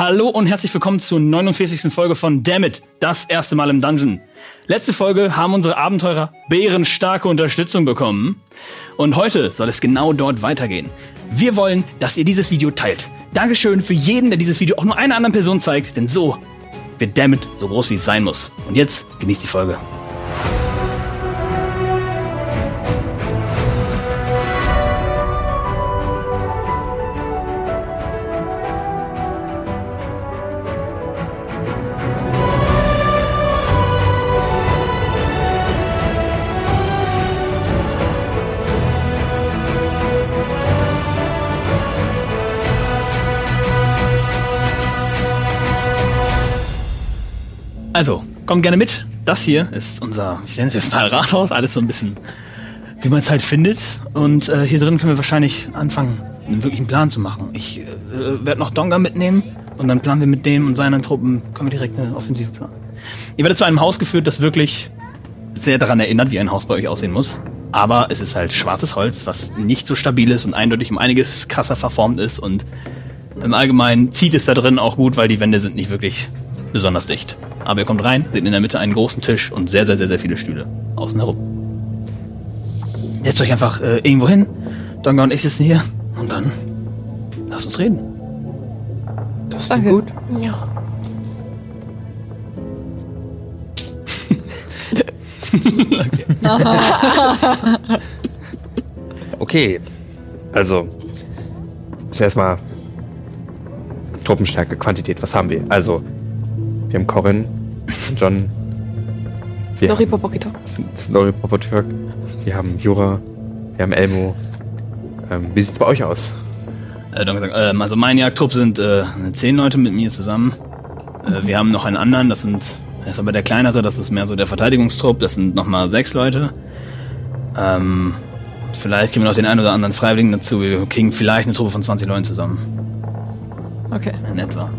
Hallo und herzlich willkommen zur 49. Folge von Dammit, das erste Mal im Dungeon. Letzte Folge haben unsere Abenteurer bärenstarke Unterstützung bekommen. Und heute soll es genau dort weitergehen. Wir wollen, dass ihr dieses Video teilt. Dankeschön für jeden, der dieses Video auch nur einer anderen Person zeigt, denn so wird Dammit so groß, wie es sein muss. Und jetzt genießt die Folge. Also, kommt gerne mit. Das hier ist unser, ich nenne es jetzt mal Rathaus, alles so ein bisschen, wie man es halt findet. Und äh, hier drin können wir wahrscheinlich anfangen, einen wirklichen Plan zu machen. Ich äh, werde noch Donga mitnehmen und dann planen wir mit dem und seinen Truppen, können wir direkt eine Offensive planen. Ihr werdet zu einem Haus geführt, das wirklich sehr daran erinnert, wie ein Haus bei euch aussehen muss. Aber es ist halt schwarzes Holz, was nicht so stabil ist und eindeutig um einiges krasser verformt ist und im Allgemeinen zieht es da drin auch gut, weil die Wände sind nicht wirklich besonders dicht. Aber ihr kommt rein, seht in der Mitte einen großen Tisch und sehr, sehr, sehr, sehr viele Stühle außen herum. Setzt euch einfach äh, irgendwo hin. Donga und ich sitzen hier und dann lasst uns reden. Das Danke. gut. Ja. Okay. Also, zuerst mal Truppenstärke, Quantität. Was haben wir? Also, wir haben Corin, John, wir Snorri haben Popokito. Snorri Popotok, wir haben Jura, wir haben Elmo. Ähm, wie sieht's bei euch aus? Äh, Donga sagt, ähm, also mein Jagdtrupp sind äh, zehn Leute mit mir zusammen. Äh, wir haben noch einen anderen, das sind, das ist aber der kleinere, das ist mehr so der Verteidigungstrupp, das sind nochmal sechs Leute. Ähm, vielleicht kriegen wir noch den einen oder anderen Freiwilligen dazu. Wir kriegen vielleicht eine Truppe von 20 Leuten zusammen. Okay. In etwa.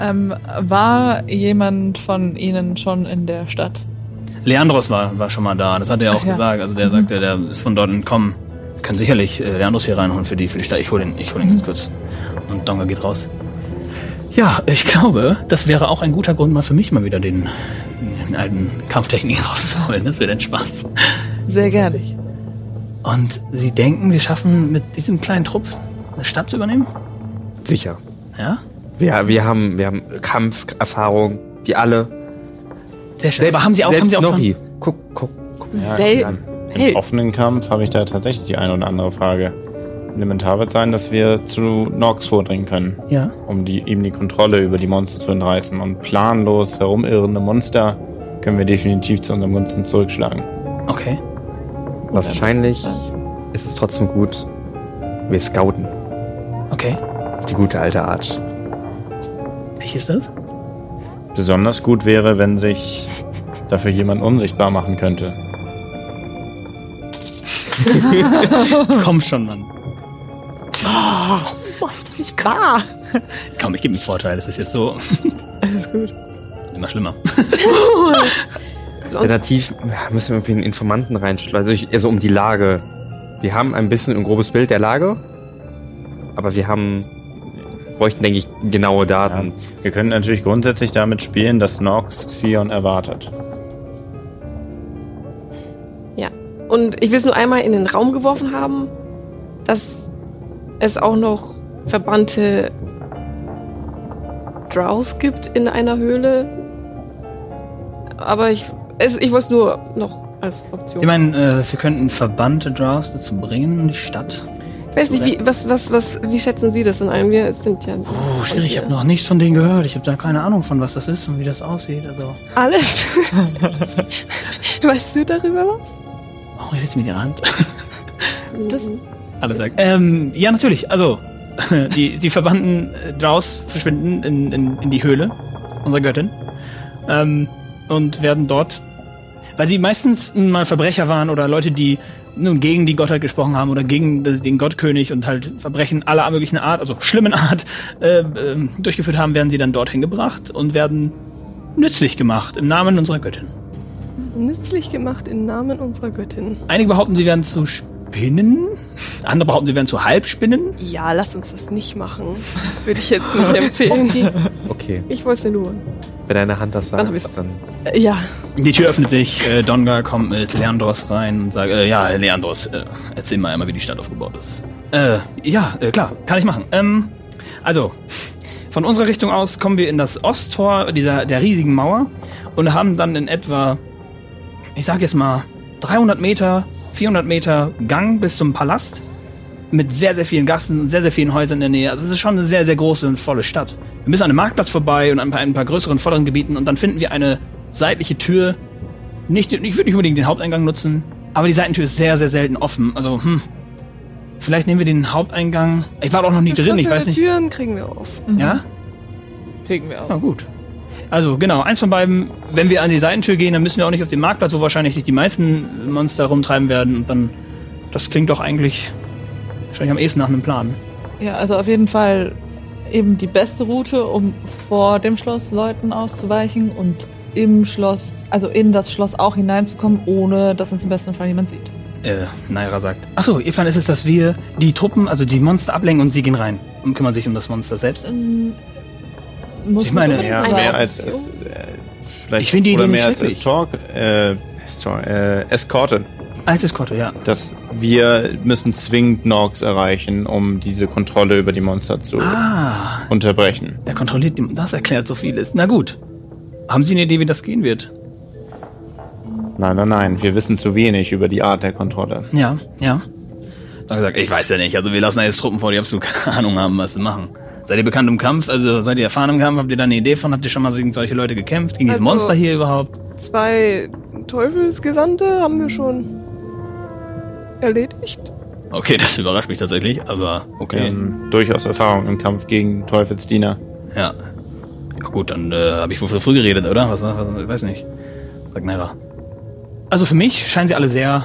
Ähm, war jemand von Ihnen schon in der Stadt? Leandros war, war schon mal da, das hat er Ach auch ja. gesagt. Also der Mhm. sagte, der ist von dort entkommen. Wir können sicherlich äh, Leandros hier reinholen für die, für die Stadt. Ich hole ihn, ich hol ihn ganz kurz. Und Donga geht raus. Ja, ich glaube, das wäre auch ein guter Grund, mal für mich mal wieder den, den alten Kampftechnik rauszuholen. Das wäre dann Spaß. Sehr gerne. Und Sie denken, wir schaffen mit diesem kleinen Trupp eine Stadt zu übernehmen? Sicher. Ja? Wir, wir, haben, wir haben Kampferfahrung, wir alle. Sehr schön. Aber haben Sie auch, haben selbst Sie auch Snorri. Guck, guck, guck. Ja, Sel an. Im Hey. offenen Kampf habe ich da tatsächlich die eine oder andere Frage. Elementar wird sein, dass wir zu Nox vordringen können, Ja. um die, ihm die Kontrolle über die Monster zu entreißen. Und planlos herumirrende Monster können wir definitiv zu unserem Gunsten zurückschlagen. Okay. Wahrscheinlich ist es trotzdem gut, wir scouten. Okay. Auf die gute alte Art. Welches ist das? Besonders gut wäre, wenn sich dafür jemand unsichtbar machen könnte. Komm schon, Mann. Ich kann. Komm, ich gebe ihm Vorteil. Das ist jetzt so Alles gut. immer schlimmer. Alternativ ja, müssen wir irgendwie einen Informanten reinschlagen. Also, also um die Lage. Wir haben ein bisschen ein grobes Bild der Lage, aber wir haben bräuchten, denke ich, genaue Ja. Daten. Wir können natürlich grundsätzlich damit spielen, dass Nox Xion erwartet. Ja. Und ich will es nur einmal in den Raum geworfen haben, dass es auch noch verbannte Drows gibt in einer Höhle. Aber ich, es, ich wollte es nur noch als Option. Sie meinen, äh, wir könnten verbannte Draws dazu bringen in die Stadt? Ich weiß nicht, wie, was, was, was, wie schätzen Sie das in einem? Wir sind ja. Oh, schwierig. Ich habe noch nichts von denen gehört. Ich habe da keine Ahnung von, was das ist und wie das aussieht. Also, Alles. weißt du darüber was? warum redest du mir die Hand? Das, Alle sagen. Ähm, ja, natürlich. Also, die, die verbannten äh, Draws verschwinden in, in, in die Höhle unserer Göttin ähm, und werden dort weil sie meistens mal Verbrecher waren oder Leute, die nun gegen die Gottheit gesprochen haben oder gegen den Gottkönig und halt Verbrechen aller möglichen Art, also schlimmen Art, äh, äh, durchgeführt haben, werden sie dann dorthin gebracht und werden nützlich gemacht im Namen unserer Göttin. Nützlich gemacht im Namen unserer Göttin. Einige behaupten, sie werden zu Spinnen, andere behaupten, sie werden zu Halbspinnen. Ja, lass uns das nicht machen. Würde ich jetzt nicht empfehlen. Okay, Ich wollte es nur. Wenn deine Hand das Dann sagt, hab ich's. dann Äh, Ja, Die Tür öffnet sich, äh, Donga kommt mit Leandros rein und sagt, äh, ja, Leandros, äh, erzähl mal einmal, wie die Stadt aufgebaut ist. Äh, ja, äh, klar, kann ich machen. Ähm, also, von unserer Richtung aus kommen wir in das Osttor dieser, der riesigen Mauer und haben dann in etwa, ich sag jetzt mal, 300 Meter, 400 Meter Gang bis zum Palast mit sehr, sehr vielen Gassen und sehr, sehr vielen Häusern in der Nähe. Also es ist schon eine sehr, sehr große und volle Stadt. Wir müssen an einem Marktplatz vorbei und an ein paar, ein paar größeren, volleren Gebieten und dann finden wir eine seitliche Tür. Nicht, ich würde nicht unbedingt den Haupteingang nutzen, aber die Seitentür ist sehr, sehr selten offen. Also, hm. Vielleicht nehmen wir den Haupteingang. Ich war doch noch nie drin, ich weiß nicht. Türen kriegen wir auf. Ja? Kriegen wir auch. Na gut. Also genau, eins von beiden, wenn wir an die Seitentür gehen, dann müssen wir auch nicht auf den Marktplatz, wo wahrscheinlich sich die meisten Monster rumtreiben werden. Und dann, das klingt doch eigentlich wahrscheinlich am ehesten nach einem Plan. Ja, also auf jeden Fall eben die beste Route, um vor dem Schloss Leuten auszuweichen und im Schloss, also in das Schloss auch hineinzukommen, ohne dass uns im besten Fall jemand sieht. Äh, Naira sagt. Achso, ihr Plan ist es, dass wir die Truppen, also die Monster ablenken und sie gehen rein und kümmern sich um das Monster selbst. Ähm, muss Ich nicht meine, Ja, so mehr als es, äh, vielleicht Ich finde die oder Idee mehr nicht als. Escort, äh, Escort, äh, Eskorte. Als Eskorte, ja. Dass wir müssen zwingend Norks erreichen, um diese Kontrolle über die Monster zu Ah, unterbrechen. er kontrolliert die, das erklärt so vieles. Na gut. Haben Sie eine Idee, wie das gehen wird? Nein, nein, nein. Wir wissen zu wenig über die Art der Kontrolle. Ja, ja. Dann gesagt, ich weiß ja nicht. Also wir lassen da jetzt Truppen vor, die absolut keine Ahnung haben, was sie machen. Seid ihr bekannt im Kampf? Also seid ihr erfahren im Kampf? Habt ihr da eine Idee von? Habt ihr schon mal gegen solche Leute gekämpft? Gegen diese Also- Monster hier überhaupt? Zwei Teufelsgesandte haben wir schon erledigt. Okay, das überrascht mich tatsächlich, aber Wir okay. haben durchaus Erfahrung im Kampf gegen Teufelsdiener. Ja. Ja gut, dann äh, habe ich wohl früh geredet, oder? Was, was, ich weiß nicht. Sagt Naira. Also für mich scheinen sie alle sehr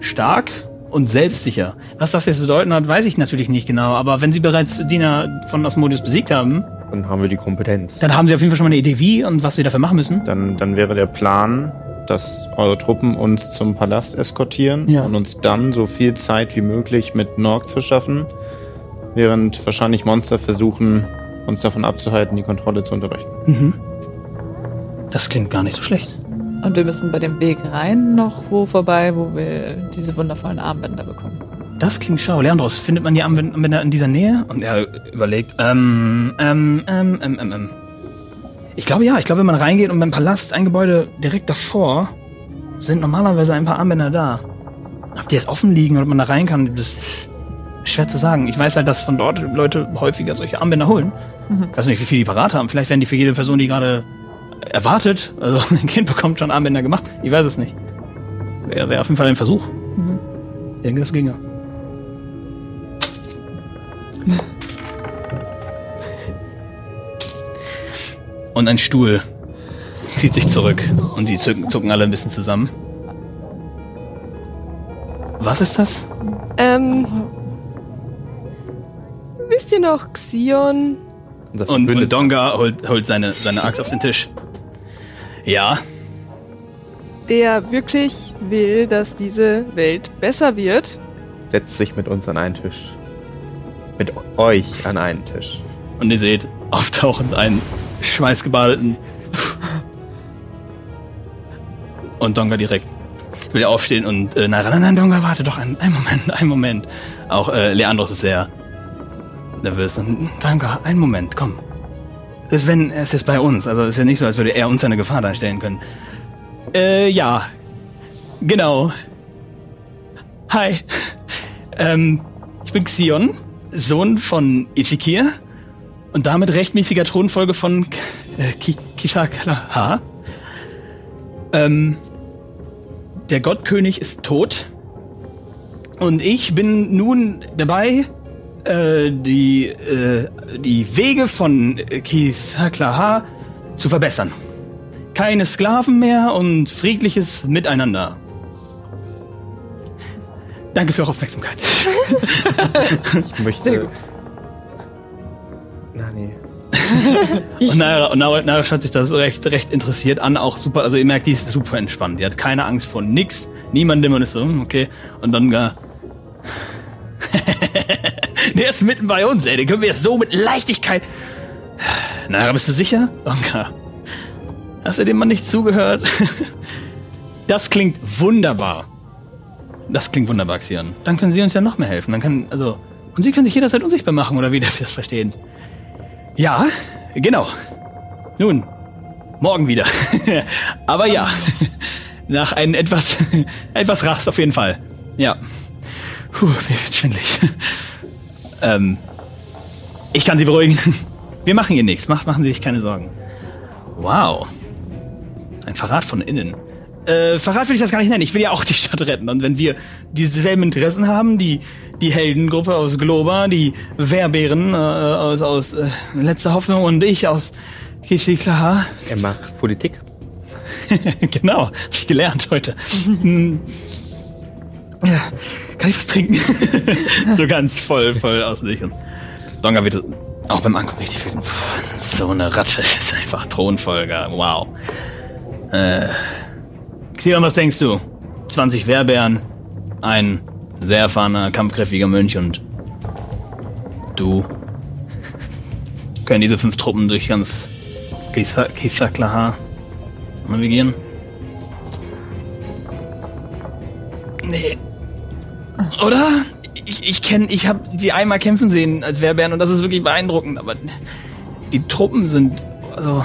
stark und selbstsicher. Was das jetzt bedeuten hat, weiß ich natürlich nicht genau. Aber wenn sie bereits Diener von Asmodeus besiegt haben, dann haben wir die Kompetenz. dann haben sie auf jeden Fall schon mal eine Idee, wie und was sie dafür machen müssen. Dann, dann wäre der Plan, dass eure Truppen uns zum Palast eskortieren Ja. und uns dann so viel Zeit wie möglich mit Norks verschaffen, während wahrscheinlich Monster versuchen, uns davon abzuhalten, die Kontrolle zu unterbrechen. Mhm. Das klingt gar nicht so schlecht. Und wir müssen bei dem Weg rein noch wo vorbei, wo wir diese wundervollen Armbänder bekommen. Das klingt schau. Leandros, findet man die Anwender in dieser Nähe? Und er überlegt, ähm, ähm, ähm, ähm, ähm, ähm. Ich glaube ja, ich glaube, wenn man reingeht und beim Palast, ein Gebäude direkt davor, sind normalerweise ein paar Armbänder da. Ob die jetzt offen liegen oder ob man da rein kann, das ist schwer zu sagen. Ich weiß halt, dass von dort Leute häufiger solche Armbänder holen. Ich weiß nicht, wie viel die parat haben. Vielleicht werden die für jede Person, die gerade erwartet, also ein Kind bekommt schon Armbänder gemacht. Ich weiß es nicht. Wäre wär auf jeden Fall ein Versuch. Ich denke, das ginge. Und ein Stuhl zieht sich zurück und die zucken, zucken alle ein bisschen zusammen. Was ist das? Ähm. Wisst ihr noch Xion? Und, und. Donga holt, holt seine, seine Axt auf den Tisch. Ja, Der wirklich will, dass diese Welt besser wird. setzt sich mit uns an einen Tisch. Mit euch an einen Tisch. und ihr seht auftauchend einen schweißgebadeten. Und Donga direkt will aufstehen und äh, nein, nein, nein, Donga, warte doch einen, einen Moment, einen Moment. Auch äh, Leandros ist sehr nervös. Donga, einen Moment, komm. Sven, er ist jetzt bei uns. Also ist ja nicht so, als würde er uns eine Gefahr darstellen können. Äh, ja. Genau. Hi. Ähm, ich bin Xion, Sohn von Ifikir und damit rechtmäßiger Thronfolge von äh, Ki Kisakalaha. Ähm, der Gottkönig ist tot und ich bin nun dabei, äh, die, äh, die Wege von äh, Kisakalaha zu verbessern. keine Sklaven mehr und friedliches Miteinander. Danke für eure Aufmerksamkeit. Ich möchte. Und Naira, und Naira, Naira schaut sich das recht, recht interessiert an, auch super, also ihr merkt, die ist super entspannt. Die hat keine Angst vor nix, niemandem und ist so, hm, okay. Und dann gar. Der ist mitten bei uns, ey. Den können wir jetzt so mit Leichtigkeit. Naira, bist du sicher? Onka. Hast du dem Mann nicht zugehört? Das klingt wunderbar. Das klingt wunderbar, Xion. Dann können Sie uns ja noch mehr helfen. Dann können, also, und Sie können sich jederzeit unsichtbar machen, oder wie darf ich das verstehen? Ja, genau. Nun, morgen wieder. Aber ja, nach einem etwas, etwas Rast auf jeden Fall. Ja. Puh, mir wird schwindelig. ähm, ich kann Sie beruhigen. Wir machen hier nichts. Mach, machen Sie sich keine Sorgen. Wow. Ein Verrat von innen. Äh, Verrat will ich das gar nicht nennen. Ich will ja auch die Stadt retten. Und wenn wir dieselben Interessen haben, die, die Heldengruppe aus Globa, die Wehrbären äh, aus, aus äh, Letzte Hoffnung und ich aus Kishiklaha. Er macht Politik. genau, hab ich gelernt heute. Hm. ja, kann ich was trinken? so ganz voll, voll aus sich. Und Donga wird auch beim Angucken richtig. Puh, So eine Ratte ist einfach Thronfolger. Wow. Äh, Xion, was denkst du? 20 Wehrbären, ein sehr erfahrener, kampfkräftiger Mönch und du. Können diese fünf Truppen durch ganz Kisa- Kisaklaha navigieren? Nee. Oder? Ich, ich kenne, ich habe sie einmal kämpfen sehen als Wehrbären und das ist wirklich beeindruckend, aber die Truppen sind, also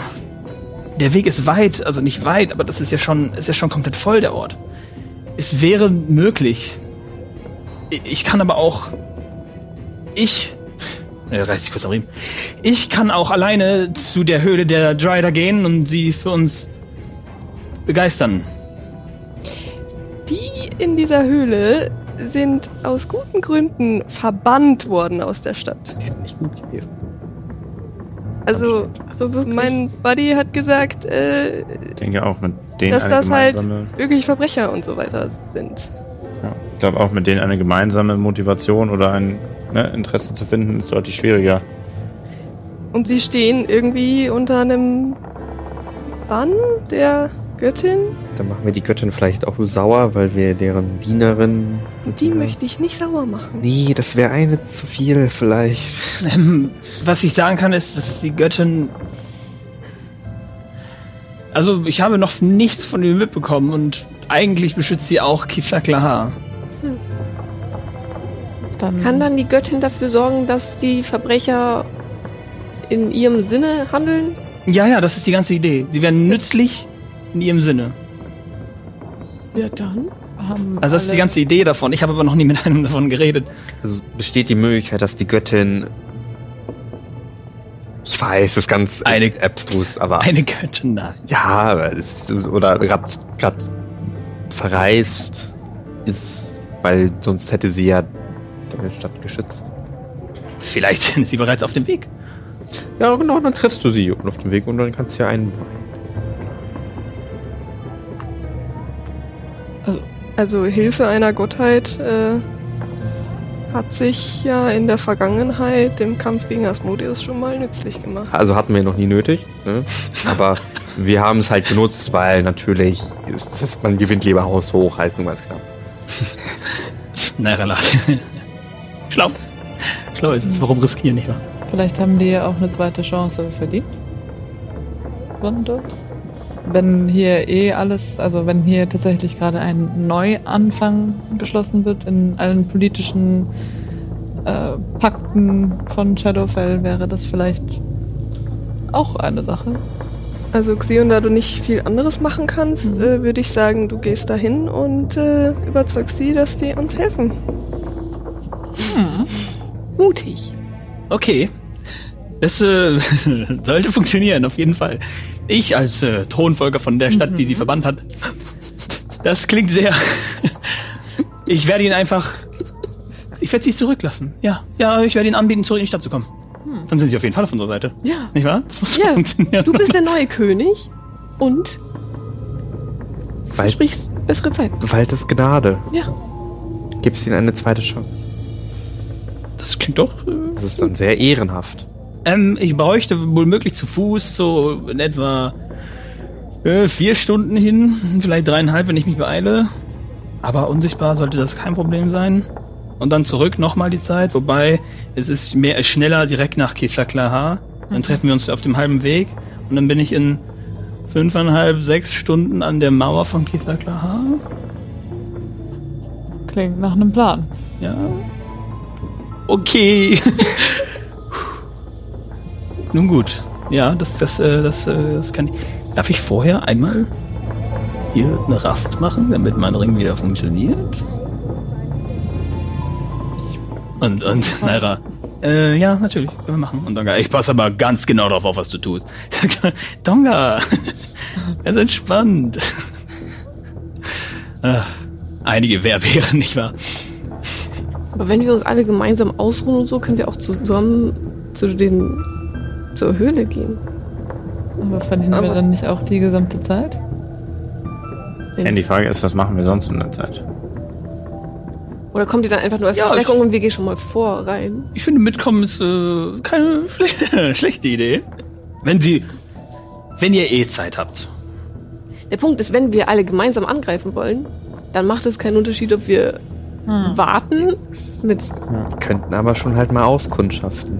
der Weg ist weit, also nicht weit, aber das ist ja schon, ist ja schon komplett voll der Ort. Es wäre möglich. Ich, kann aber auch, ich, er reißt sich kurz am Riemen. Ich kann auch alleine zu der Höhle der Dryder gehen und sie für uns begeistern. Die in dieser Höhle sind aus guten Gründen verbannt worden aus der Stadt. Die sind nicht gut gewesen. Also, So wirklich. mein Buddy hat gesagt, äh, Ich denke auch mit denen dass eine das halt wirklich Verbrecher und so weiter sind. ja, ich glaube auch mit denen eine gemeinsame Motivation oder ein ne, Interesse zu finden, ist deutlich schwieriger. Und sie stehen irgendwie unter einem Bann der Göttin. Dann machen wir die Göttin vielleicht auch sauer, weil wir deren Dienerin. Und die möchte ich nicht sauer machen. Nee, das wäre eine zu viel vielleicht. Ähm, was ich sagen kann, ist, dass die Göttin. Also, ich habe noch nichts von ihr mitbekommen und eigentlich beschützt sie auch Kisaklaha. Dann Kann dann die Göttin dafür sorgen, dass die Verbrecher in ihrem Sinne handeln? Ja, ja, das ist die ganze Idee. Sie werden nützlich in ihrem Sinne. Ja, dann. haben Also, das ist die ganze Idee davon. Ich habe aber noch nie mit einem davon geredet. Also besteht die Möglichkeit, dass die Göttin. Ich weiß, das ist ganz Eine- abstrus, aber. Eine Göttin, nein. Ja, aber es, oder gerade verreist ist, weil sonst hätte sie ja deine Stadt geschützt. Vielleicht sind sie bereits auf dem Weg. Ja, genau, dann triffst du sie auf dem Weg und dann kannst du ja einen. Also Hilfe einer Gottheit äh, hat sich ja in der Vergangenheit im Kampf gegen Asmodeus schon mal nützlich gemacht. Also hatten wir noch nie nötig, ne? aber wir haben es halt genutzt, weil natürlich es ist, man gewinnt lieber Haus hoch, halt nur ganz knapp. Naja, lacht. Schlau. Schlau ist es. Warum riskieren, nicht wahr? Vielleicht haben die ja auch eine zweite Chance verdient. Von dort. Wenn hier eh alles, also wenn hier tatsächlich gerade ein Neuanfang geschlossen wird in allen politischen äh, Pakten von Shadowfell, wäre das vielleicht auch eine Sache. Also Xion, da du nicht viel anderes machen kannst, Mhm. äh, würde ich sagen, du gehst dahin und äh, überzeugst sie, dass die uns helfen. Mutig. Okay. Das äh, sollte funktionieren, auf jeden Fall. Ich als äh, Thronfolger von der Stadt, die sie verbannt hat. Das klingt sehr. Ich werde ihn einfach. Ich werde sie zurücklassen. Ja, ja, ich werde ihnen anbieten, zurück in die Stadt zu kommen. Dann sind sie auf jeden Fall auf unserer Seite. Ja. Nicht wahr? Das muss Ja, funktionieren. Du bist der neue König. Und Wald, versprichst bessere Zeit. Wald ist Gnade. Ja. Gibst ihnen eine zweite Chance. Das klingt doch. Äh, Das ist dann sehr ehrenhaft. Ähm, ich bräuchte wohl möglich zu Fuß so in etwa äh, vier Stunden hin, vielleicht dreieinhalb, wenn ich mich beeile. Aber unsichtbar sollte das kein Problem sein. Und dann zurück nochmal die Zeit, wobei es ist mehr schneller direkt nach Kisaklaha. Dann treffen wir uns auf dem halben Weg und dann bin ich in fünfeinhalb, sechs Stunden an der Mauer von Kisaklaha. Klingt nach einem Plan. Ja. Okay. Nun gut. Ja, das, das, äh, das, äh, das kann ich. Darf ich vorher einmal hier eine Rast machen, damit mein Ring wieder funktioniert? Und, und, Naira. Äh, ja, natürlich, können wir machen. Und Donga, ich passe aber ganz genau darauf auf, was du tust. Donga, er ist entspannt. Ah, Einige Werbären, nicht wahr? Aber wenn wir uns alle gemeinsam ausruhen und so, können wir auch zusammen zu den zur Höhle gehen. Aber verlieren wir dann nicht auch die gesamte Zeit? Ja, die Frage ist, was machen wir sonst in der Zeit? Oder kommt ihr dann einfach nur als Ja, Verstärkung ich- und wir gehen schon mal vor rein? Ich finde, mitkommen ist äh, keine schle schlechte Idee. Wenn Sie, wenn ihr eh Zeit habt. Der Punkt ist, wenn wir alle gemeinsam angreifen wollen, dann macht es keinen Unterschied, ob wir Hm. warten mit Wir könnten aber schon halt mal auskundschaften.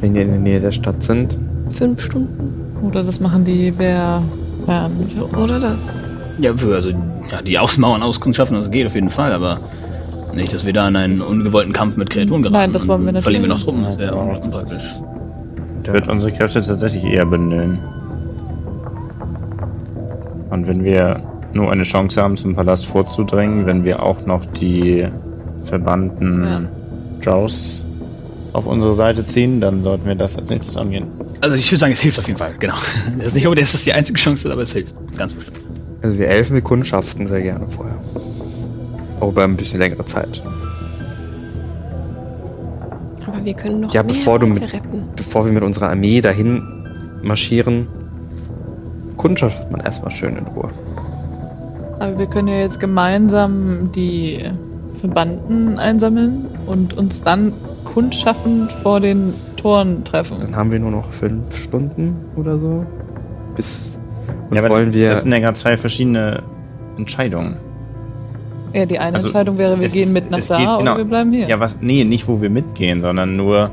Wenn die in der Nähe der Stadt sind. fünf Stunden Oder das machen die wer Bern. oder das. Ja, also ja, die Außenmauern auskundschaften, das geht auf jeden Fall, aber nicht, dass wir da in einen ungewollten Kampf mit Kreaturen geraten. Nein, das wollen wir Und Verlieren wir noch natürlich Truppen, das wäre Ja, auch unpraktisch. Ich würde unsere Kräfte tatsächlich eher bündeln. Und wenn wir nur eine Chance haben, zum Palast vorzudringen, wenn wir auch noch die verbannten Ja. Drows auf unsere Seite ziehen, dann sollten wir das als nächstes angehen. Also ich würde sagen, es hilft auf jeden Fall, genau. Das ist nicht unbedingt, dass das die einzige Chance ist, aber es hilft. Ganz bestimmt. Also wir Elfen, wir kundschaften sehr gerne vorher. Auch über ein bisschen längere Zeit. Aber wir können noch Ja, mehr bevor du mit- retten. Bevor wir mit unserer Armee dahin marschieren, kundschaftet man erstmal schön in Ruhe. Aber wir können ja jetzt gemeinsam die Verbanden einsammeln und uns dann kundschaffend vor den Toren treffen. Dann haben wir nur noch fünf Stunden oder so. Bis. Und ja, aber wollen wir. das sind ja gerade zwei verschiedene Entscheidungen. Ja, die eine Also, Entscheidung wäre, wir gehen ist- mit nach da geht- oder genau. wir bleiben hier. Ja, was? Nee, nicht wo wir mitgehen, sondern nur.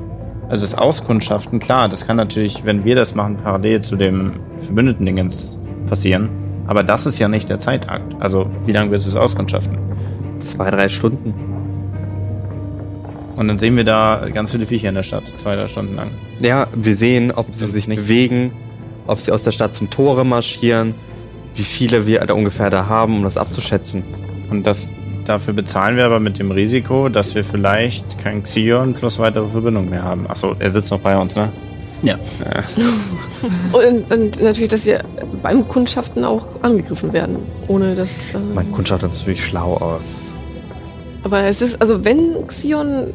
Also das Auskundschaften, klar, das kann natürlich, wenn wir das machen, parallel zu dem verbündeten Dingens passieren. Aber das ist ja nicht der Zeitakt. Also, wie lange willst du es auskundschaften? Zwei, drei Stunden. Und dann sehen wir da ganz viele Viecher in der Stadt, zwei, drei Stunden lang. Ja, wir sehen, ob sie sich nicht- bewegen, ob sie aus der Stadt zum Tore marschieren, wie viele wir da ungefähr da haben, um das abzuschätzen. Und das dafür bezahlen wir aber mit dem Risiko, dass wir vielleicht kein Xion plus weitere Verbindung mehr haben. Achso, er sitzt noch bei uns, ne? Ja. Und, und natürlich, dass wir beim Kundschaften auch angegriffen werden, ohne dass. ähm, Mein Kundschaft sieht natürlich schlau aus. Aber es ist, also wenn Xion.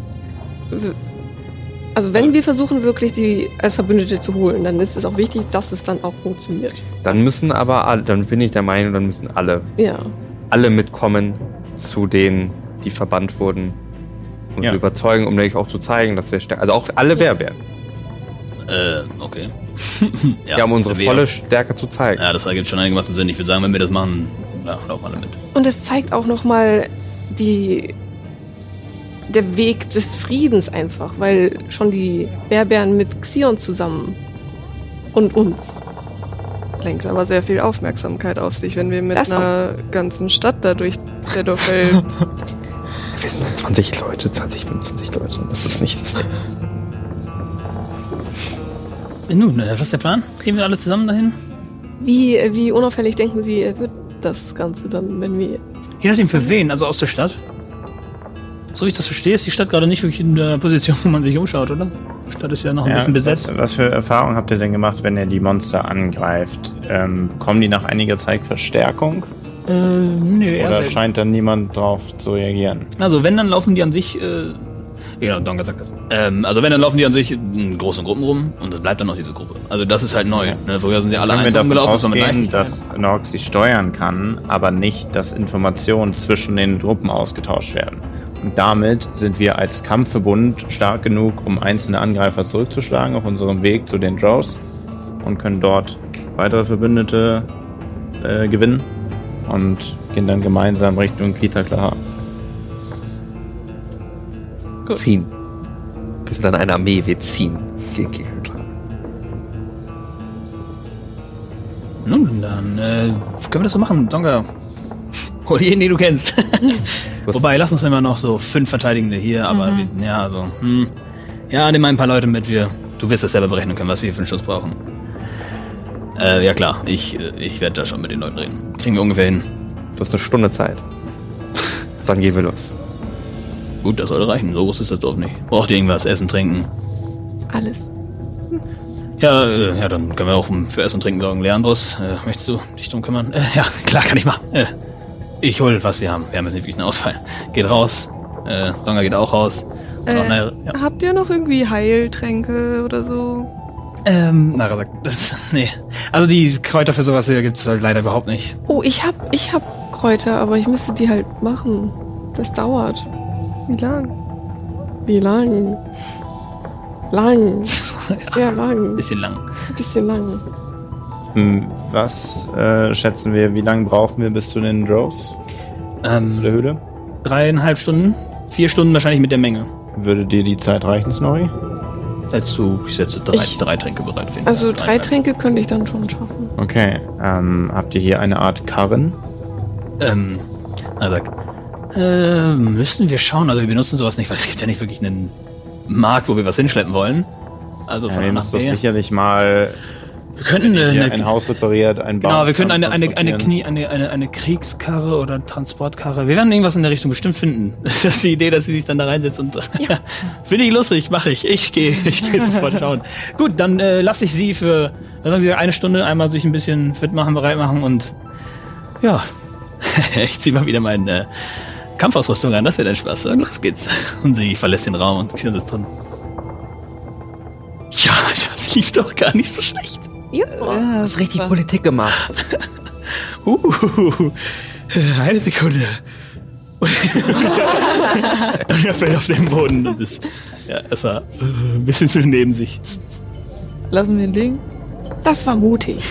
Also wenn wir versuchen wirklich die als Verbündete zu holen, dann ist es auch wichtig, dass es dann auch funktioniert. Dann müssen aber alle, dann bin ich der Meinung, dann müssen alle, Ja. alle mitkommen zu denen, die verbannt wurden. Und Ja. überzeugen, um nämlich auch zu zeigen, dass wir stärker, also auch alle wer werden. Äh, okay. Ja, um unsere wir- volle Stärke zu zeigen. Ja, das ergibt schon einigermaßen Sinn. Ich würde sagen, wenn wir das machen, ja, laufen alle mit. Und es zeigt auch nochmal die. der Weg des Friedens einfach, weil schon die Berbären mit Xion zusammen und uns. Lenkt aber sehr viel Aufmerksamkeit auf sich, wenn wir mit Das auch. einer ganzen Stadt da durch Wir sind 20 Leute, 20, 25 Leute. Das ist nicht das Ding. Nun, äh, was ist der Plan? Gehen wir alle zusammen dahin? Wie, wie unauffällig denken Sie, wird das Ganze dann, wenn wir. Je nachdem für wen, also aus der Stadt. So wie ich das verstehe, ist die Stadt gerade nicht wirklich in der Position, wo man sich umschaut, oder? Die Stadt ist ja noch ein bisschen besetzt. Was, was für Erfahrungen habt ihr denn gemacht, wenn ihr die Monster angreift? Ähm, kommen die nach einiger Zeit Verstärkung? Äh, nee, Oder scheint dann niemand drauf zu reagieren? Also wenn, dann laufen die an sich, äh, Genau, Donga sagt das. Ähm, also wenn, dann laufen die an sich in großen Gruppen rum und es bleibt dann noch diese Gruppe. Also das ist halt neu. Ja. Ne? Vorher sind sie alle einzeln rumgelaufen, ausgehen, gleich. dass Norg sie steuern kann, aber nicht, dass Informationen zwischen den Gruppen ausgetauscht werden. Und damit sind wir als Kampfverbund stark genug, um einzelne Angreifer zurückzuschlagen auf unserem Weg zu den Drows und können dort weitere Verbündete äh, gewinnen und gehen dann gemeinsam Richtung Kita Klaha. Gut. Ziehen. Wir sind dann eine Armee, wir ziehen. Gegen Gegner, klar. Nun, dann äh, können wir das so machen. Donga, hol jeden, den du kennst. Wobei, lass uns immer noch so fünf Verteidigende hier, aber Mhm. wir, ja, so, hm. Ja, nimm mal ein paar Leute mit, wir, du wirst das selber berechnen können, was wir für einen Schutz brauchen. Äh, ja klar, ich, äh, ich werde da schon mit den Leuten reden. Kriegen wir ungefähr hin. Du hast eine Stunde Zeit. Dann gehen wir los. Gut, das sollte reichen, so groß ist das Dorf nicht. Braucht ihr irgendwas, Essen, Trinken? Alles. Ja, äh, ja, dann können wir auch für Essen und Trinken sorgen. Leandros, äh, möchtest du dich drum kümmern? Äh, ja, klar, kann ich machen. Äh, ich hol, was wir haben. Wir haben jetzt nicht wirklich einen Ausfall. Geht raus. Äh, Donga geht auch raus. Auch Äh, ja. Habt ihr noch irgendwie Heiltränke oder so? Ähm, Nara sagt, das, nee. Also die Kräuter für sowas hier gibt's halt leider überhaupt nicht. Oh, ich hab, ich hab Kräuter, aber ich müsste die halt machen. Das dauert. Wie lang? Wie lang? Lang. Sehr lang. Bisschen lang. Ein bisschen lang. Hm, Was äh, schätzen wir, wie lange brauchen wir bis zu den Drows, zu der Ähm, Höhle? dreieinhalb Stunden. Vier Stunden wahrscheinlich mit der Menge. Würde dir die Zeit reichen, Snorri? Dazu, ich setze drei, Ich- drei Tränke bereit. Also drei. Tränke könnte ich dann schon schaffen. Okay, ähm, habt ihr hier eine Art Karren? Ähm, er sagt, äh, müssen wir schauen. Also wir benutzen sowas nicht, weil es gibt ja nicht wirklich einen Markt, wo wir was hinschleppen wollen. Also Ja, von ihr A nach B. sicherlich mal Wir könnten eine, ein Haus repariert, ein Genau, wir können eine, eine, eine. Knie, eine, eine, eine Kriegskarre oder Transportkarre. Wir werden irgendwas in der Richtung bestimmt finden. Das ist die Idee, dass sie sich dann da reinsetzt und ja. finde ich lustig, mache ich. Ich gehe ich gehe sofort schauen. Gut, dann äh, lasse ich sie für was sagen Sie, eine Stunde einmal sich ein bisschen fit machen, bereit machen und ja, ich ziehe mal wieder meine äh, Kampfausrüstung an. Das wird ein Spaß. Und los geht's. Und sie verlässt den Raum und Xion sitzt drin. Ja, das lief doch gar nicht so schlecht. Ja. Ja, Hast richtig super. Politik gemacht. Uh, eine Sekunde. Und er fällt auf den Boden. Das ist, ja, es war äh, ein bisschen so neben sich. Lassen wir ihn liegen? Das war mutig.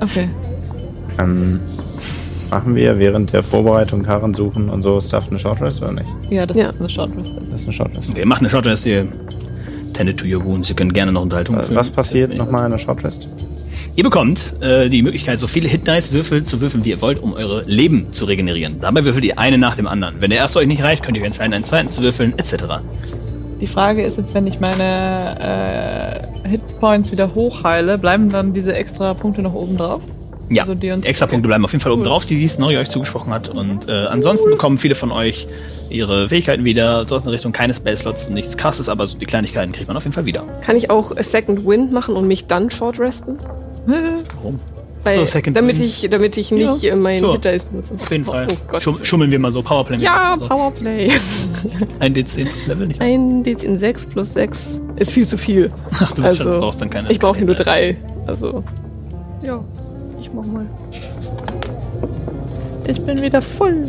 Okay. Ähm, machen wir während der Vorbereitung Karren suchen und so Stuff eine Short Rest oder nicht? Ja, das Ja. ist eine Short Rest. Das ist eine Short Rest. Okay, macht eine Shot, dass ihr tended to your wounds. Ihr könnt gerne noch Unterhaltung Äh, führen. Was passiert nochmal in der Short Rest? Ihr bekommt äh, die Möglichkeit, so viele Hit Dice Würfel zu würfeln, wie ihr wollt, um eure Leben zu regenerieren. Dabei würfelt ihr eine nach dem anderen. Wenn der erste euch nicht reicht, könnt ihr euch entscheiden, einen zweiten zu würfeln, etc. Die Frage ist jetzt, wenn ich meine äh, Hitpoints wieder hochheile, bleiben dann diese extra Punkte noch oben drauf? Ja, Also die extra Punkte bleiben auf jeden Fall oben drauf, die die Snorri euch zugesprochen hat. Und äh, ansonsten bekommen viele von euch ihre Fähigkeiten wieder. So aus der Richtung keine Spell-Slots, nichts krasses, aber so die Kleinigkeiten kriegt man auf jeden Fall wieder. Kann ich auch a Second Wind machen und mich dann short resten? Warum? Weil, So, Second damit Wind. ich, damit ich nicht Ja, äh, meinen so. Hit Dice benutze. Auf jeden Fall. Oh, Gott. Schum schummeln wir mal so. Powerplay. Ja, so. Powerplay. Ein D10 plus Level nicht. Ein D10 6 plus 6 ist viel zu viel. Ach, du bist schon, Also, brauchst dann keine. Ich brauche hier nur keine- drei. Also, Ja, ich mach mal. Ich bin wieder voll.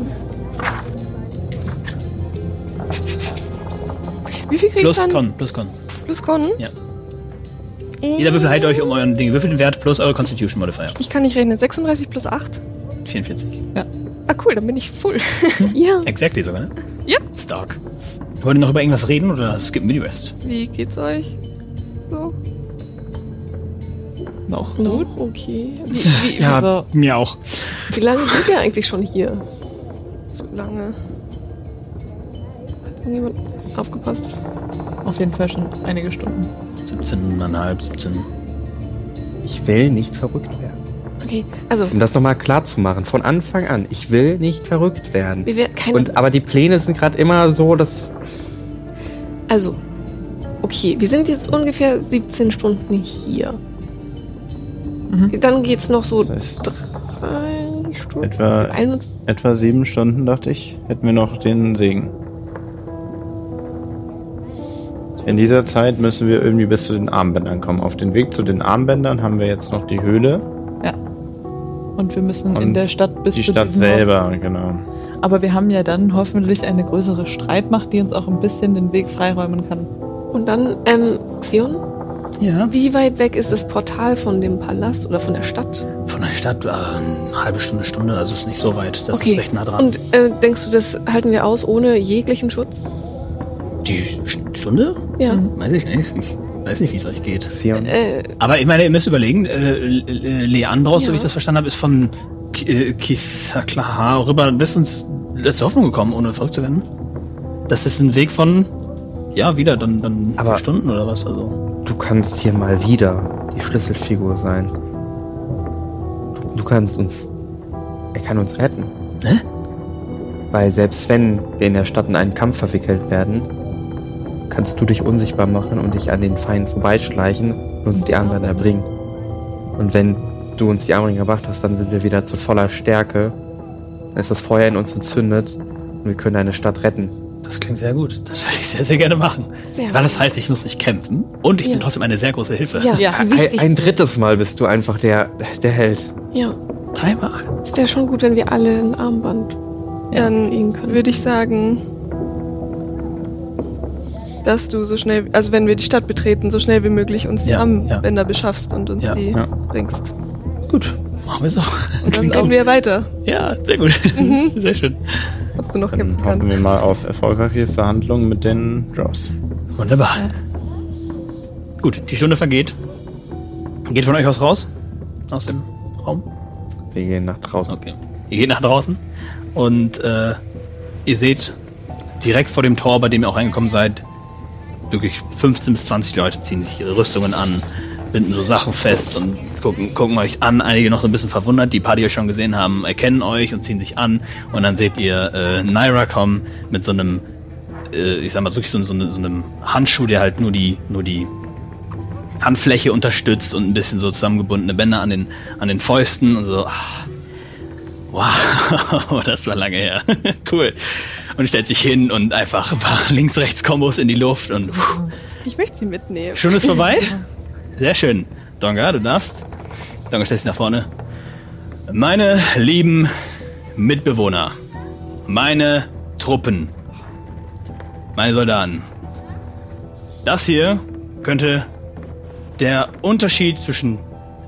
Wie viel krieg Plus ich dann? Con, plus Con. Plus Con? Ja. Äh, Jeder Würfel heilt euch um euren Ding. Würfelwert plus eure Constitution Modifier. Ich kann nicht rechnen. 36 plus 8? 44. Ah, cool, dann bin ich full. ja. Exactly sogar, ne? Ja. Stark. Wollt ihr noch über irgendwas reden oder skippen wir die Rest? Wie geht's euch? Noch No, gut. okay. Wie, wie, Ja, Also- mir auch. wie lange sind wir eigentlich schon hier? Zu lange. Hat irgendjemand aufgepasst? Auf jeden Fall schon einige Stunden. 17,5, 17. Ich will nicht verrückt werden. Okay, also, Um das nochmal klar zu machen, von Anfang an, ich will nicht verrückt werden. wir werden keine. Und, aber die Pläne sind gerade immer so, dass. Also, okay, wir sind jetzt ungefähr 17 Stunden hier. Mhm. Dann geht's noch so Das heißt, drei Stunden. etwa, 21. etwa sieben Stunden, dachte ich, hätten wir noch den Segen. In dieser Zeit müssen wir irgendwie bis zu den Armbändern kommen. Auf den Weg zu den Armbändern haben wir jetzt noch die Höhle. Ja. Und wir müssen in Und der Stadt bis die zu Stadt diesem Haus selber, genau. Aber wir haben ja dann hoffentlich eine größere Streitmacht, die uns auch ein bisschen den Weg freiräumen kann. Und dann, ähm, Xion, Ja. wie weit weg ist das Portal von dem Palast oder von der Stadt? Von der Stadt äh, eine halbe Stunde, Stunde, also es ist nicht so weit. Das Okay. ist recht nah dran. Und äh, denkst du, das halten wir aus ohne jeglichen Schutz? die St- Stunde? Ja. Mhm. Weiß ich nicht. Ich weiß nicht, wie es euch geht. Sion. Äh, Aber ich meine, ihr müsst überlegen, äh, Le- Leandros, so Ja. wie ich das verstanden habe, ist von äh, Kithaklaha rüber bis ins letzte Hoffnung gekommen, ohne verrückt zu werden. Das ist ein Weg von, ja, wieder dann, dann Aber- Stunden oder was. Also. Du kannst hier mal wieder die Schlüsselfigur sein. Du kannst uns. Er kann uns retten. Hä? Weil selbst wenn wir in der Stadt in einen Kampf verwickelt werden, kannst du dich unsichtbar machen und dich an den Feind vorbeischleichen und uns die Armbänder bringen. Und wenn du uns die Armbänder gebracht hast, dann sind wir wieder zu voller Stärke. Dann ist das Feuer in uns entzündet und wir können eine Stadt retten. Das klingt sehr gut. Das würde ich sehr, sehr gerne machen. sehr Weil das heißt, ich muss nicht kämpfen und ich Ja. bin trotzdem eine sehr große Hilfe. Ja, Ja, die Ein, ein drittes Mal bist du einfach der, der Held. Ja, Dreimal. es wäre schon gut, wenn wir alle ein Armband Dann kriegen können. würde ich sagen, dass du so schnell, also wenn wir die Stadt betreten, so schnell wie möglich uns die Ja, Armbänder beschaffst und uns Ja. die Ja. bringst. Gut, machen wir so. Und dann gehen auch- wir weiter, Ja, sehr gut. Sehr schön. Ob du noch Dann kämpfen hoffen kannst. wir mal auf erfolgreiche Verhandlungen mit den Drows. Wunderbar. Gut, die Stunde vergeht. Geht von euch aus raus? Aus dem Raum? Wir gehen nach draußen. Okay. Ihr geht nach draußen und äh, ihr seht direkt vor dem Tor, bei dem ihr auch reingekommen seid, wirklich 15 bis 20 Leute ziehen sich ihre Rüstungen an, binden so Sachen fest und gucken, gucken euch an. Einige noch so ein bisschen verwundert, die paar, die euch schon gesehen haben, erkennen euch und ziehen sich an. Und dann seht ihr äh, Naira kommen mit so einem, äh, ich sag mal, wirklich so, so, so einem Handschuh, der halt nur die, nur die Handfläche unterstützt und ein bisschen so zusammengebundene Bänder an den, an den Fäusten und so. ah, Wow, das war lange her. cool. Und stellt sich hin und einfach ein paar Links-Rechts-Kombos in die Luft und puh, Ich möchte sie mitnehmen. schon ist vorbei. Sehr schön. Donga, du darfst. Donga, stellst dich nach vorne. Meine lieben Mitbewohner, meine Truppen, meine Soldaten. Das hier könnte der Unterschied zwischen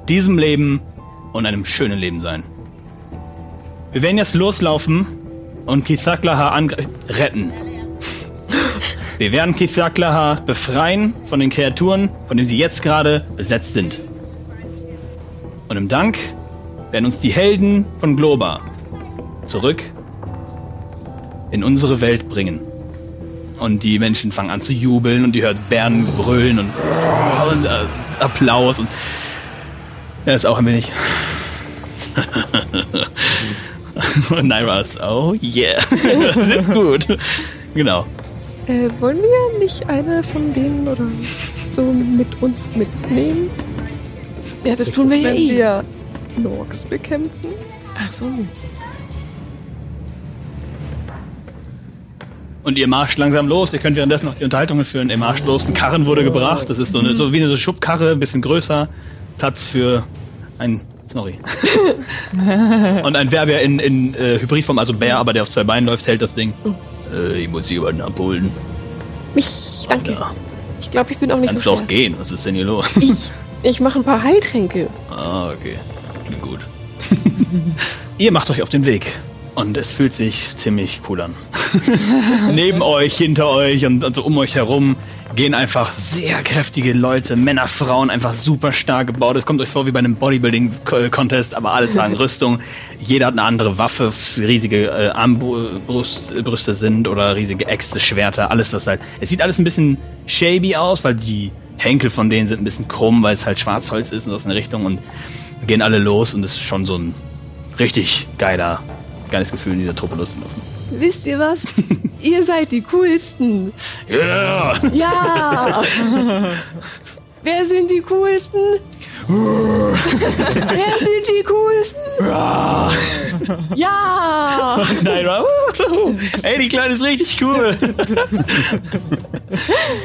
diesem Leben und einem schönen Leben sein. Wir werden jetzt loslaufen und Kithaklaha retten. Wir werden Kithaklaha befreien von den Kreaturen, von denen sie jetzt gerade besetzt sind. Und im Dank werden uns die Helden von Globa zurück in unsere Welt bringen. Und die Menschen fangen an zu jubeln und die hören Bären brüllen und, und äh, Applaus und er ist auch ein wenig. und Naira oh yeah, ist gut. Genau. Äh, wollen wir nicht eine von denen oder so mit uns mitnehmen? Ja, das tun wir ja wenn eh. wir Norks bekämpfen? Ach so. Und ihr marscht langsam los. Ihr könnt währenddessen noch die Unterhaltungen führen. Ihr marscht los. Ein Karren wurde gebracht. Das ist so, eine, so wie eine Schubkarre, ein bisschen größer. Platz für ein Sorry. Und ein Werbär in, in äh, Hybridform, also Bär, aber der auf zwei Beinen läuft, hält das Ding. Äh, ich muss jemanden abholen. Mich, danke. Ja, Ich glaube, ich bin auch nicht kannst so du auch gehen. Was ist denn hier los? Ich, ich mache ein paar Heiltränke. Ah, okay. Klingt gut. Ihr macht euch auf den Weg. Und es fühlt sich ziemlich cool an. Neben euch, hinter euch und, und so um euch herum gehen einfach sehr kräftige Leute, Männer, Frauen, einfach super stark gebaut. Es kommt euch vor wie bei einem Bodybuilding-Contest, aber alle tragen Rüstung. Jeder hat eine andere Waffe, riesige äh, Armbrüste sind oder riesige Äxte, Schwerter, alles das halt. Es sieht alles ein bisschen shabby aus, weil die Henkel von denen sind ein bisschen krumm, weil es halt Schwarzholz ist und aus einer Richtung und gehen alle los und es ist schon so ein richtig geiler, geiles Gefühl in dieser Truppe loszulaufen. Wisst ihr was? ihr seid die coolsten. Yeah! Ja! Wer sind die coolsten? Wer sind die coolsten? Ja! Nein, war, "Wuhu, ey, die Kleine ist richtig cool.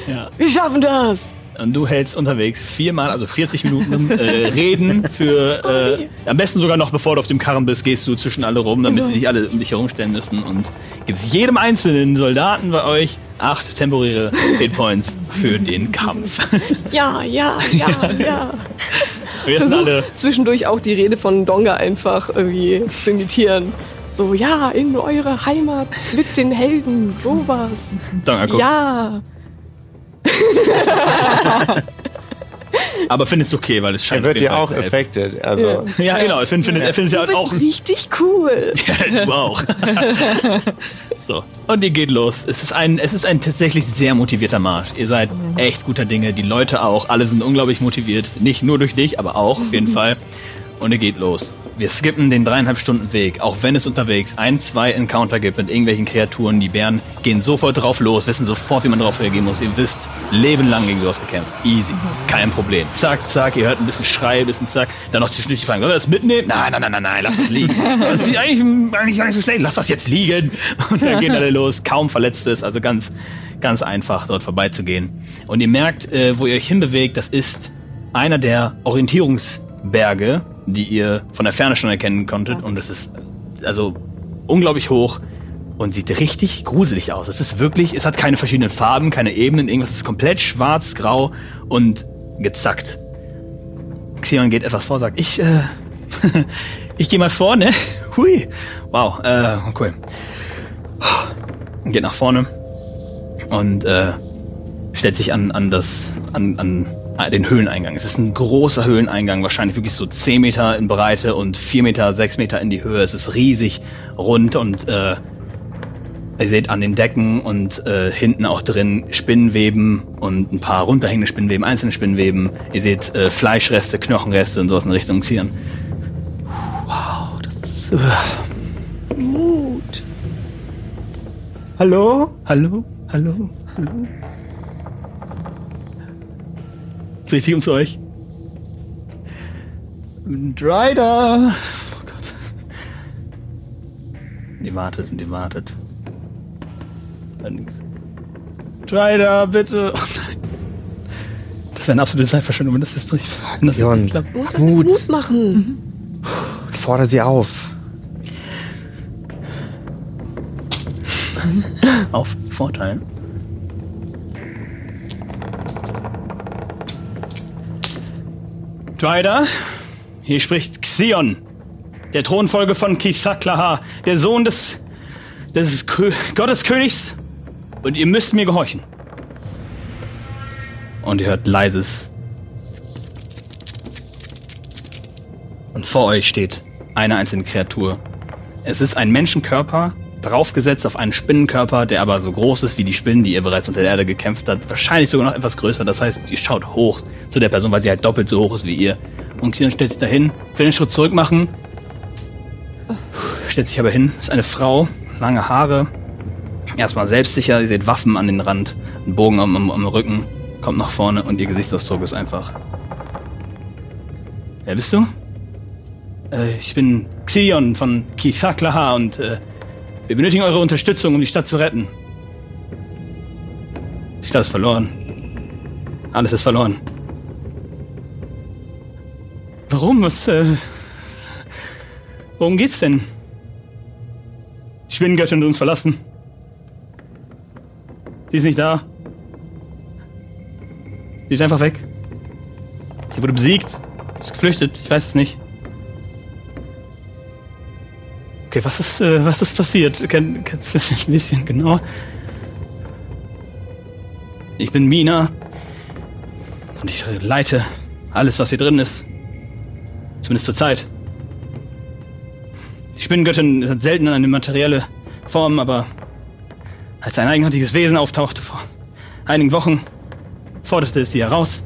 ja. Wir schaffen das! Und du hältst unterwegs viermal, also 40 Minuten äh, Reden für, äh, am besten sogar noch bevor du auf dem Karren bist, gehst du zwischen alle rum, damit sie sich alle um dich herumstellen müssen und gibst jedem einzelnen Soldaten bei euch acht temporäre Hitpoints für den Kampf. Ja, ja, ja, ja. Wir sind alle Zwischendurch auch die Rede von Donga einfach irgendwie zu imitieren. So, ja, in eure Heimat mit den Helden, sowas. Donga Ja. Aber findet's okay, weil es Er scheint wird auf jeden ja auch affected. Also, Ja, genau. Er findet, findet, er findet es ja Du bist auch. richtig cool. du auch. so. Und ihr geht los. Es ist ein, es ist ein tatsächlich sehr motivierter Marsch. Ihr seid echt guter Dinge. Die Leute auch. Alle sind unglaublich motiviert. Nicht nur durch dich, aber auch auf jeden Fall. Und ihr geht los. Wir skippen den dreieinhalb Stunden Weg, auch wenn es unterwegs ein, zwei Encounter gibt mit irgendwelchen Kreaturen. Die Bären gehen sofort drauf los, wissen sofort, wie man drauf reagieren muss. Ihr wisst, lebenlang gegen sowas gekämpft. Easy. Kein Problem. Zack, zack, ihr hört ein bisschen Schrei, ein bisschen zack. Dann noch zwischendurch die Fragen, sollen wir das mitnehmen? Nein, nein, nein, nein, nein, lass das liegen. Das ist eigentlich, eigentlich gar nicht so schlecht. Lass das jetzt liegen. Und dann gehen alle los. Kaum Verletztes. Also ganz, ganz einfach, dort vorbeizugehen. Und ihr merkt, äh, wo ihr euch hinbewegt, das ist einer der Orientierungsberge, die ihr von der Ferne schon erkennen konntet. Und es ist also unglaublich hoch und sieht richtig gruselig aus. Es ist wirklich, es hat keine verschiedenen Farben, keine Ebenen, irgendwas ist komplett schwarz, grau und gezackt. Xion geht etwas vor, sagt, ich, äh, ich gehe mal vorne. Hui. Wow, äh, cool. Geht nach vorne und äh, stellt sich an, an das, an, an den Höhleneingang. Es ist ein großer Höhleneingang, wahrscheinlich wirklich so 10 Meter in Breite und 4 Meter, 6 Meter in die Höhe. Es ist riesig rund und äh, ihr seht an den Decken und äh, hinten auch drin Spinnenweben und ein paar runterhängende Spinnenweben, einzelne Spinnenweben. Ihr seht äh, Fleischreste, Knochenreste und sowas in Richtung Xian. Wow, das ist... Äh, Mut. Hallo? Hallo? Hallo? Hallo? Dreht sich um zu euch. Dryder! Oh Gott. Und ihr wartet und ihr wartet. Dryder, bitte! Oh nein. Das wäre eine absolute Zeitverschwendung, wenn das jetzt nicht, wenn das Jon. nicht klappt. Du musst das Mut. Mut machen. Fordere sie auf. Auf Vorteilen. Dryder, hier spricht Xion, der Thronfolge von Kithaklaha, der Sohn des, des Kö Gotteskönigs, und ihr müsst mir gehorchen. Und ihr hört leises. Und vor euch steht eine einzelne Kreatur. Es ist ein Menschenkörper, draufgesetzt auf einen Spinnenkörper, der aber so groß ist wie die Spinnen, die ihr bereits unter der Erde gekämpft habt. Wahrscheinlich sogar noch etwas größer. Das heißt, ihr schaut hoch zu der Person, weil sie halt doppelt so hoch ist wie ihr. Und Xion stellt sich dahin, will einen Schritt zurück machen. Stellt sich aber hin, ist eine Frau, lange Haare. Erstmal selbstsicher, ihr seht Waffen an den Rand, einen Bogen am, am, am Rücken, kommt nach vorne und ihr Gesichtsausdruck ist einfach. Wer bist du? Äh, ich bin Xion von Kithaklaha und äh, wir benötigen eure Unterstützung, um die Stadt zu retten. Die Stadt ist verloren. Alles ist verloren. Warum? Was, äh, worum geht's denn? Die Spinnengöttin hat uns verlassen. Sie ist nicht da. Sie ist einfach weg. Sie wurde besiegt. Ist geflüchtet. Ich weiß es nicht. Okay, was ist, äh, was ist passiert? Kann, kannst du ein bisschen genau? Ich bin Mina und ich leite alles, was hier drin ist. Zumindest zur Zeit. Die Spinnengöttin hat selten eine materielle Form, aber als ein eigenartiges Wesen auftauchte vor einigen Wochen, forderte es sie heraus.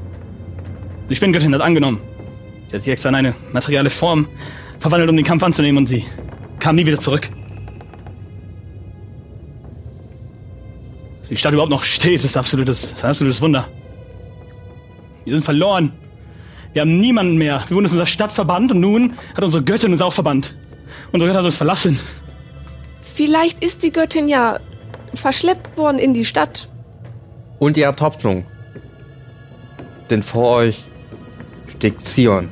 Die Spinnengöttin hat angenommen. Sie hat sich extra in eine materielle Form verwandelt, um den Kampf anzunehmen und sie kam nie wieder zurück. Dass die Stadt überhaupt noch steht, ist, absolutes, ist ein absolutes Wunder. Wir sind verloren. Wir haben niemanden mehr. Wir wurden aus unserer Stadt verbannt und nun hat unsere Göttin uns auch verbannt. Unsere Göttin hat uns verlassen. Vielleicht ist die Göttin ja verschleppt worden in die Stadt. Und ihr habt Hoffnung. Denn vor euch steht Zion.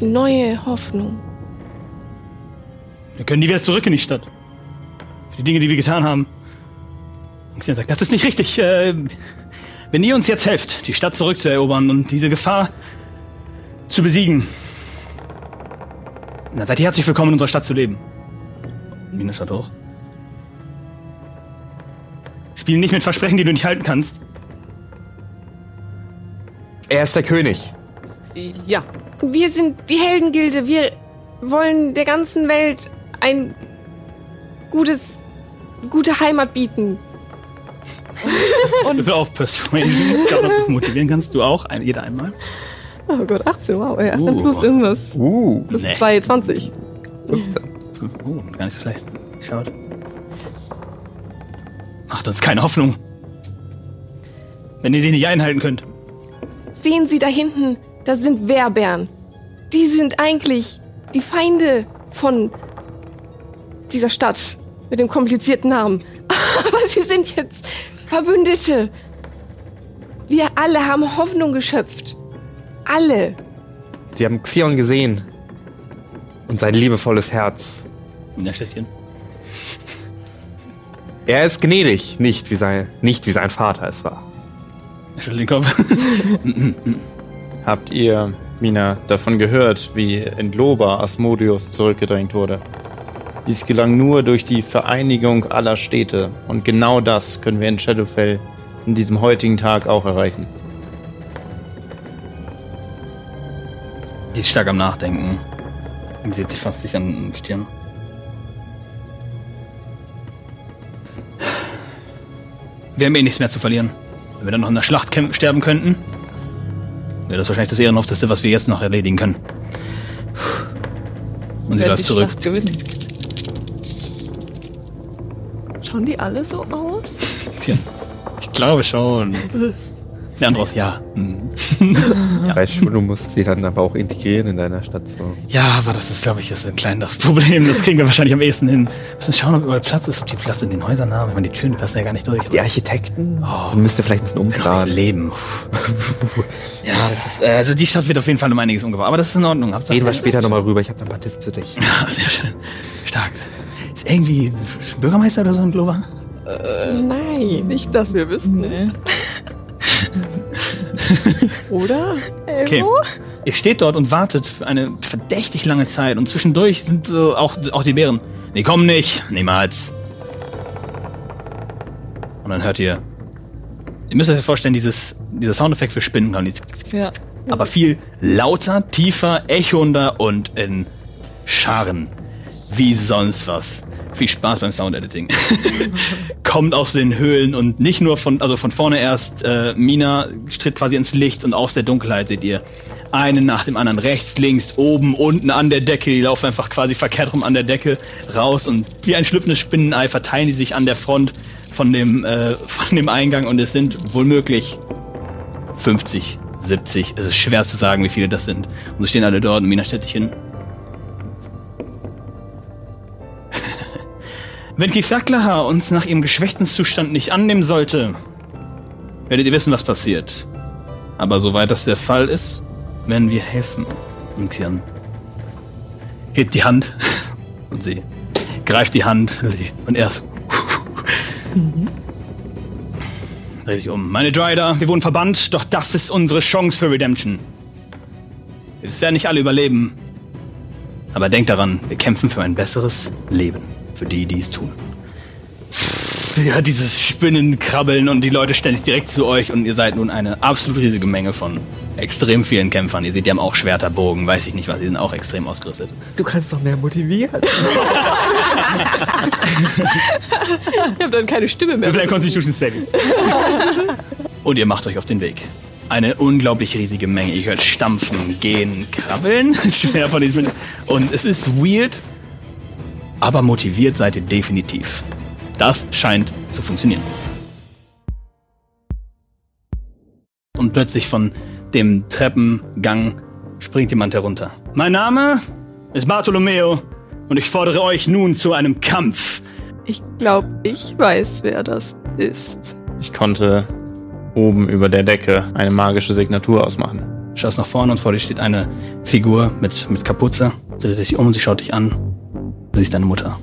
Die neue Hoffnung. Wir können nie wieder zurück in die Stadt. Für die Dinge, die wir getan haben. Und Xian sagt, das ist nicht richtig. Äh, wenn ihr uns jetzt helft, die Stadt zurückzuerobern und diese Gefahr zu besiegen, dann seid ihr herzlich willkommen, in unserer Stadt zu leben. Mina schaut hoch. Spiel nicht mit Versprechen, die du nicht halten kannst. Er ist der König. Ja. Wir sind die Heldengilde. Wir wollen der ganzen Welt ein gutes, gute Heimat bieten. Und auf Persuasion. Ich glaube, motivieren kannst du auch, ein, jeder einmal. Oh Gott, 18, wow. Ja, 18 Uh. plus irgendwas. Uh. Plus Nee. 2, 20. 15. Oh, gar nicht so schlecht. Schaut. Macht uns keine Hoffnung. Wenn ihr sie nicht einhalten könnt. Sehen Sie da hinten, das sind Wehrbären. Die sind eigentlich die Feinde von dieser Stadt mit dem komplizierten Namen. Aber sie sind jetzt Verbündete. Wir alle haben Hoffnung geschöpft. Alle. Sie haben Xion gesehen. Und sein liebevolles Herz. Städtchen. Er ist gnädig, nicht wie sein, nicht wie sein Vater es war. Schüttelt den Kopf. Habt ihr, Mina, davon gehört, wie in Loba Asmodeus zurückgedrängt wurde? Dies gelang nur durch die Vereinigung aller Städte. Und genau das können wir in Shadowfell in diesem heutigen Tag auch erreichen. Die ist stark am Nachdenken. Und sieht sich fast sich an die Stirn. Wir haben eh nichts mehr zu verlieren. Wenn wir dann noch in der Schlacht kämpfen, sterben könnten, wäre das wahrscheinlich das Ehrenhafteste, was wir jetzt noch erledigen können. Und sie läuft zurück. Schlacht gewinnen. Schauen die alle so aus? Tja, ich glaube schon. Der andere aus, ja. Hm. Ja. Weißt schon, du musst sie dann aber auch integrieren in deiner Stadt. So. Ja, aber das ist, glaube ich, ist ein kleines Problem. Das kriegen wir wahrscheinlich am ehesten hin. Wir müssen schauen, ob überall Platz ist, ob die Platz in den Häusern haben. Ich meine, die Türen die passen ja gar nicht durch. Die Architekten? Oh. Dann müsst ihr vielleicht ein bisschen umplanen. Leben. ja, das ist, äh, also die Stadt wird auf jeden Fall um einiges umgebaut. Aber das ist in Ordnung. Reden wir später nochmal rüber. Ich habe da ein paar Tipps für dich. Ja, sehr schön. Stark. Ist irgendwie Bürgermeister oder so ein Glover? Nein. Nicht, dass wir wissen. Nee. Oder? Okay. Ihr steht dort und wartet für eine verdächtig lange Zeit und zwischendurch sind so auch, auch die Bären. Die kommen nicht. Niemals. Und dann hört ihr. Ihr müsst euch vorstellen, dieses, dieser Soundeffekt für Spinnen kommt. Ja. aber viel lauter, tiefer, echoender und in Scharen. Wie sonst was. Viel Spaß beim Soundediting. Kommt aus den Höhlen und nicht nur von, also von vorne erst, äh, Mina tritt quasi ins Licht und aus der Dunkelheit seht ihr einen nach dem anderen, rechts, links, oben, unten an der Decke, die laufen einfach quasi verkehrt rum an der Decke raus und wie ein schlüpfendes Spinnenei verteilen die sich an der Front von dem, äh, von dem Eingang und es sind wohl möglich 50, 70. Es ist schwer zu sagen, wie viele das sind. Und sie stehen alle dort und Mina stellt sich hin. Wenn Kisaklaha uns nach ihrem geschwächten Zustand nicht annehmen sollte, werdet ihr wissen, was passiert. Aber soweit das der Fall ist, werden wir helfen. Und Xian hebt die Hand und sie greift die Hand und er dreht sich um. Meine Dryder, wir wurden verbannt, doch das ist unsere Chance für Redemption. Es werden nicht alle überleben. Aber denkt daran, wir kämpfen für ein besseres Leben. Für die, die es tun. Ja, dieses Spinnen, Krabbeln und die Leute stellen sich direkt zu euch und ihr seid nun eine absolut riesige Menge von extrem vielen Kämpfern. Ihr seht, die haben auch Schwerter, Bogen, weiß ich nicht was, die sind auch extrem ausgerüstet. Du kannst doch mehr motivieren. Ich habe dann keine Stimme mehr. Vielleicht Constitution Saving. Und ihr macht euch auf den Weg. Eine unglaublich riesige Menge. Ihr hört stampfen, gehen, krabbeln. Schwer von diesem. Und es ist weird, aber motiviert seid ihr definitiv. Das scheint zu funktionieren. Und plötzlich von dem Treppengang springt jemand herunter. Mein Name ist Bartolomeo und ich fordere euch nun zu einem Kampf. Ich glaube, ich weiß, wer das ist. Ich konnte oben über der Decke eine magische Signatur ausmachen. Schaust nach vorne und vor dir steht eine Figur mit, mit Kapuze. Sie dreht sich um, sie schaut dich an. Sie ist deine Mutter.